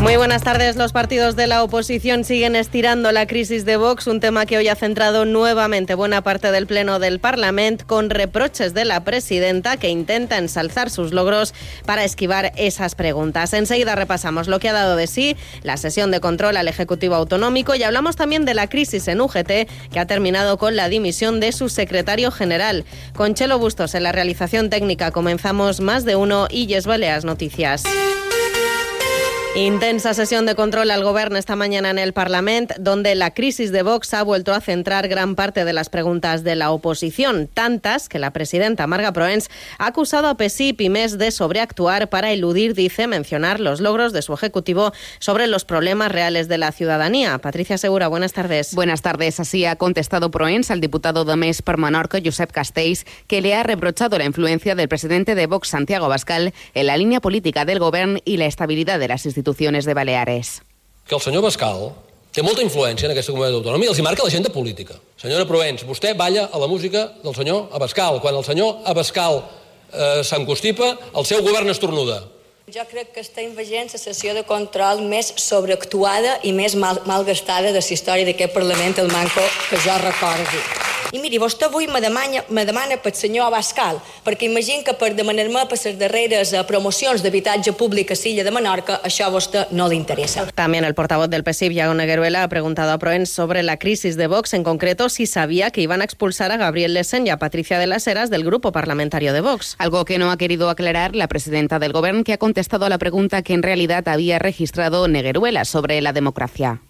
Muy buenas tardes. Los partidos de la oposición siguen estirando la crisis de Vox, un tema que hoy ha centrado nuevamente buena parte del Pleno del Parlamento con reproches de la presidenta que intenta ensalzar sus logros para esquivar esas preguntas. Enseguida repasamos lo que ha dado de sí la sesión de control al Ejecutivo Autonómico y hablamos también de la crisis en UGT que ha terminado con la dimisión de su secretario general. Con Chelo Bustos en la realización técnica comenzamos más de uno y Yes Baleas Noticias. Intensa sesión de control al gobierno esta mañana en el Parlamento, donde la crisis de Vox ha vuelto a centrar gran parte de las preguntas de la oposición, tantas que la presidenta Marga Proens ha acusado a PSIP y MES de sobreactuar para eludir, dice, mencionar los logros de su ejecutivo sobre los problemas reales de la ciudadanía. Patricia Segura, buenas tardes. Buenas tardes. Así ha contestado Proens al diputado de MES per Menorca, Josep Castells, que le ha reprochado la influencia del presidente de Vox, Santiago Bascal, en la línea política del gobierno y la estabilidad de las instituciones instituciones de Baleares. Que el senyor Bascal té molta influència en aquesta comunitat autònoma i els hi marca l'agenda política. Senyora Provenç, vostè balla a la música del senyor Abascal. Quan el senyor Abascal eh, s'encostipa, el seu govern estornuda. Jo crec que estem veient la sessió de control més sobreactuada i més mal, malgastada de la història d'aquest Parlament, el manco que jo recordo. I miri, vostè avui me demana, me demana pel senyor Abascal, perquè imagino que per demanar-me per les darreres eh, promocions d'habitatge públic a Silla de Menorca, això a vostè no li interessa. También el portavoz del PSIV, Iago Negueruela, ha preguntado a Proens sobre la crisis de Vox, en concreto si sabía que iban a expulsar a Gabriel Lesen y a Patricia de las Heras del grupo parlamentario de Vox. Algo que no ha querido aclarar la presidenta del Gobierno, que ha contestado a la pregunta que en realidad había registrado Negueruela sobre la democracia.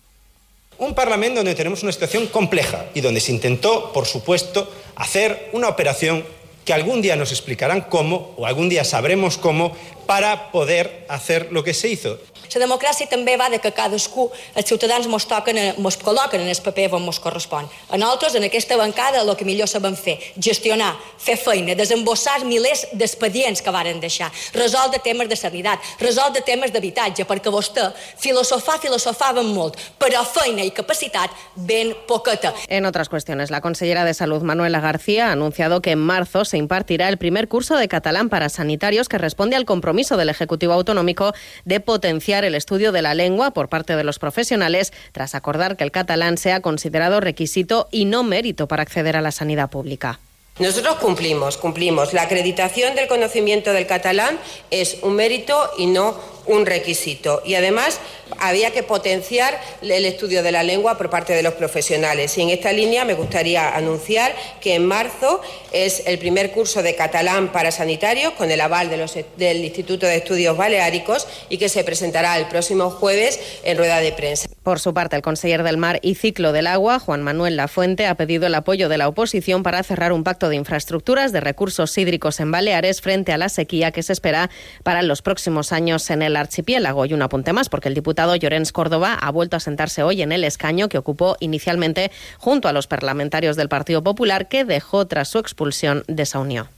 Un Parlamento donde tenemos una situación compleja y donde se intentó, por supuesto, hacer una operación que algún día nos explicarán cómo, o algún día sabremos cómo, para poder hacer lo que se hizo. La democràcia també va de que cadascú, els ciutadans mos, toquen, mos col·loquen en el paper on mos correspon. A nosaltres, en aquesta bancada, el que millor sabem fer, gestionar, fer feina, desembossar milers d'expedients que varen deixar, resoldre temes de sanitat, resoldre temes d'habitatge, perquè vostè filosofar, filosofaven molt, però feina i capacitat ben poqueta. En otras cuestiones, la consellera de Salud, Manuela García, ha anunciado que en marzo se impartirá el primer curso de catalán para sanitarios que responde al compromiso del Ejecutivo Autonómico de potenciar el estudio de la lengua por parte de los profesionales, tras acordar que el catalán sea considerado requisito y no mérito para acceder a la sanidad pública. Nosotros cumplimos, cumplimos. La acreditación del conocimiento del catalán es un mérito y no un requisito. Y además había que potenciar el estudio de la lengua por parte de los profesionales. Y en esta línea me gustaría anunciar que en marzo es el primer curso de catalán para sanitarios con el aval del Instituto de Estudios Baleáricos y que se presentará el próximo jueves en rueda de prensa. Por su parte, el conseller del Mar y Ciclo del Agua, Juan Manuel Lafuente, ha pedido el apoyo de la oposición para cerrar un pacto de infraestructuras de recursos hídricos en Baleares frente a la sequía que se espera para los próximos años en el archipiélago. Y un apunte más, porque el diputado Llorens Córdoba ha vuelto a sentarse hoy en el escaño que ocupó inicialmente junto a los parlamentarios del Partido Popular que dejó tras su expulsión de esa unión.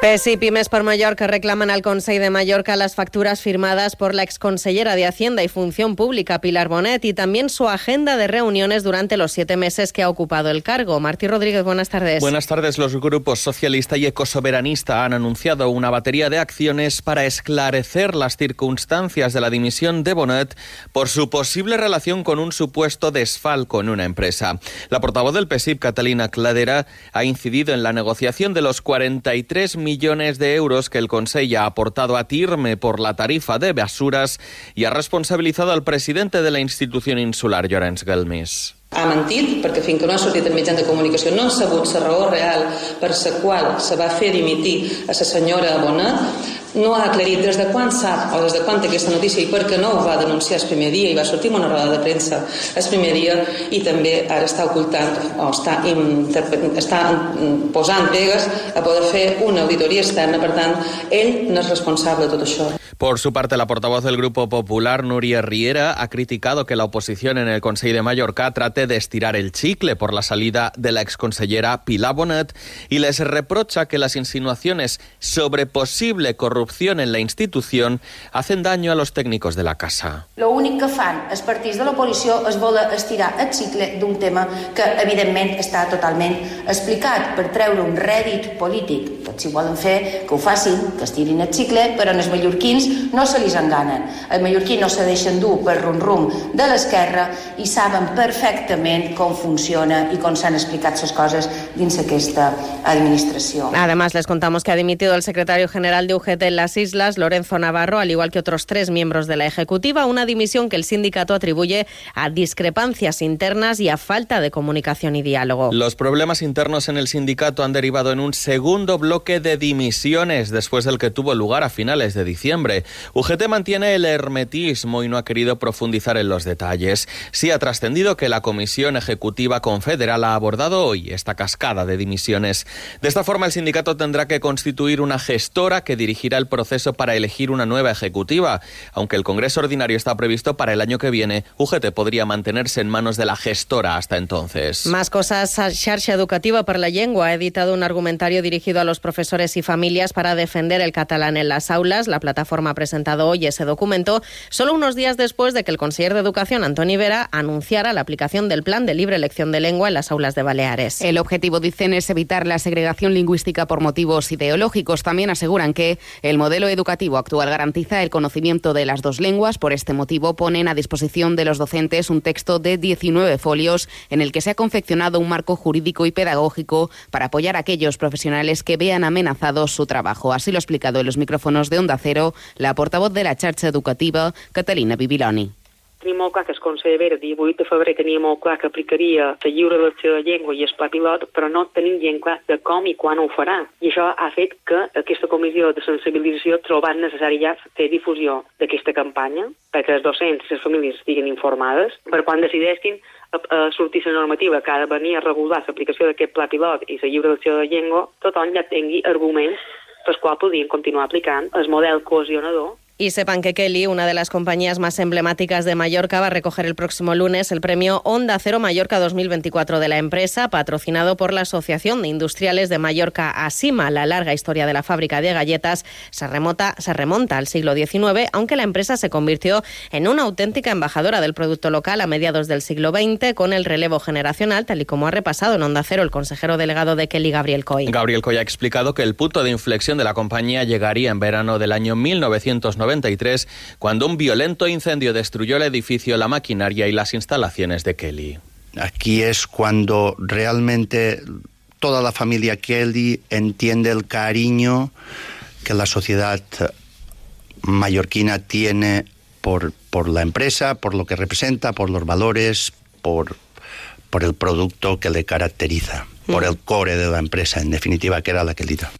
PES y Pymes por Mallorca reclaman al Consejo de Mallorca las facturas firmadas por la exconsellera de Hacienda y Función Pública, Pilar Bonet, y también su agenda de reuniones durante los siete meses que ha ocupado el cargo. Martí Rodríguez, buenas tardes. Buenas tardes. Los grupos socialista y ecosoberanista han anunciado una batería de acciones para esclarecer las circunstancias de la dimisión de Bonet por su posible relación con un supuesto desfalco en una empresa. La portavoz del PESIP, Catalina Cladera, ha incidido en la negociación de los 43 millones de euros que el Consejo ha aportado a TIRME por la tarifa de basuras y ha responsabilizado al presidente de la institución insular, Llorenç Galmés. ha mentit perquè fins que no ha sortit en mitjans de comunicació no ha sabut la raó real per la qual se va fer dimitir a la senyora Bonet no ha aclarit des de quan sap o des de quan té aquesta notícia i per què no ho va denunciar el primer dia i va sortir una roda de premsa el primer dia i també ara està ocultant o està, està posant pegues a poder fer una auditoria externa. Per tant, ell no és responsable de tot això. Por su parte, la portavoz del Grupo Popular, Nuria Riera, ha criticado que la oposición en el Consejo de Mallorca trate de estirar el chicle por la salida de la exconsellera Pilar Bonet y les reprocha que las insinuaciones sobre posible corrupción en la institución hacen daño a los técnicos de la casa. Lo únic que fan els partits de l'oposició és voler estirar el cicle d'un tema que, evidentment, està totalment explicat per treure un rèdit polític. Si volen fer, que ho facin, que estirin el cicle, però en els mallorquins no se li enganen. El mallorquí no se deixen dur per rum-rum de l'esquerra i saben perfectament com funciona i com s'han explicat les coses dins aquesta administració. Además, les contamos que ha dimitido el secretario general de UGT en las islas, Lorenzo Navarro, al igual que otros tres miembros de la Ejecutiva, una dimisión que el sindicato atribuye a discrepancias internas y a falta de comunicación y diálogo. Los problemas internos en el sindicato han derivado en un segundo bloque de dimisiones después del que tuvo lugar a finales de diciembre. UGT mantiene el hermetismo y no ha querido profundizar en los detalles. Sí ha trascendido que la Comisión Ejecutiva Confederal ha abordado hoy esta cascada de dimisiones. De esta forma, el sindicato tendrá que constituir una gestora que dirigirá el proceso para elegir una nueva ejecutiva. Aunque el Congreso Ordinario está previsto para el año que viene, UGT podría mantenerse en manos de la gestora hasta entonces. Más cosas. Xarxa Educativa para la Lengua ha editado un argumentario dirigido a los profesores y familias para defender el catalán en las aulas. La plataforma ha presentado hoy ese documento, solo unos días después de que el consejero de Educación, Antoni Vera, anunciara la aplicación del plan de libre elección de lengua en las aulas de Baleares. El objetivo, dicen, es evitar la segregación lingüística por motivos ideológicos. También aseguran que el modelo educativo actual garantiza el conocimiento de las dos lenguas. Por este motivo, ponen a disposición de los docentes un texto de 19 folios en el que se ha confeccionado un marco jurídico y pedagógico para apoyar a aquellos profesionales que vean amenazado su trabajo. Así lo ha explicado en los micrófonos de Onda Cero la portavoz de la xarxa educativa, Catalina Bibiloni. Tenim molt clar que el Consell Vera, el 18 de febrer, tenia molt clar que aplicaria la lliure elecció de llengua i el pla pilot, però no tenim gent clar de com i quan ho farà. I això ha fet que aquesta comissió de sensibilització trobat necessari ja fer difusió d'aquesta campanya, perquè els docents i les famílies estiguin informades, per quan decideixin a, a sortir la normativa que ha de venir a regular l'aplicació d'aquest pla pilot i la lliure elecció de llengua, tothom ja tingui arguments pels quals podien continuar aplicant el model cohesionador Y sepan que Kelly, una de las compañías más emblemáticas de Mallorca, va a recoger el próximo lunes el premio Onda Cero Mallorca 2024 de la empresa, patrocinado por la Asociación de Industriales de Mallorca ASIMA. La larga historia de la fábrica de galletas se, remota, se remonta al siglo XIX, aunque la empresa se convirtió en una auténtica embajadora del producto local a mediados del siglo XX, con el relevo generacional, tal y como ha repasado en Onda Cero el consejero delegado de Kelly, Gabriel Coy. Gabriel Coy ha explicado que el punto de inflexión de la compañía llegaría en verano del año 1990 cuando un violento incendio destruyó el edificio, la maquinaria y las instalaciones de Kelly. Aquí es cuando realmente toda la familia Kelly entiende el cariño que la sociedad mallorquina tiene por, por la empresa, por lo que representa, por los valores, por, por el producto que le caracteriza, por el core de la empresa, en definitiva, que era la Kelita.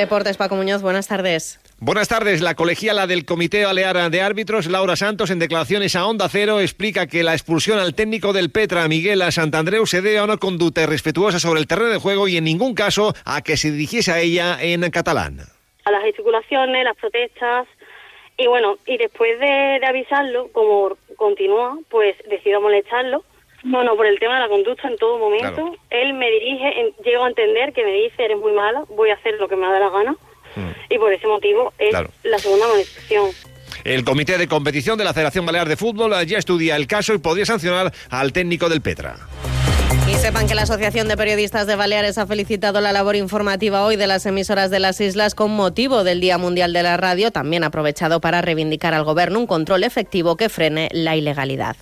Deportes, Paco Muñoz, buenas tardes. Buenas tardes. La colegiala del Comité Balear de Árbitros, Laura Santos, en declaraciones a Onda Cero, explica que la expulsión al técnico del Petra, Miguel a Santandreu, se debe a una conducta irrespetuosa sobre el terreno de juego y en ningún caso a que se dirigiese a ella en catalán. A las gesticulaciones, las protestas, y bueno, y después de, de avisarlo, como continúa, pues decido molestarlo no, no, por el tema de la conducta en todo momento. Él me dirige, llego a entender que me dice, eres muy mala, voy a hacer lo que me da la gana. Mm. Y por ese motivo es la segunda manifestación. El Comité de Competición de la Federación Balear de Fútbol ya estudia el caso y podría sancionar al técnico del Petra. Y sepan que la Asociación de Periodistas de Baleares ha felicitado la labor informativa hoy de las emisoras de las islas con motivo del Día Mundial de la Radio, también aprovechado para reivindicar al Gobierno un control efectivo que frene la ilegalidad.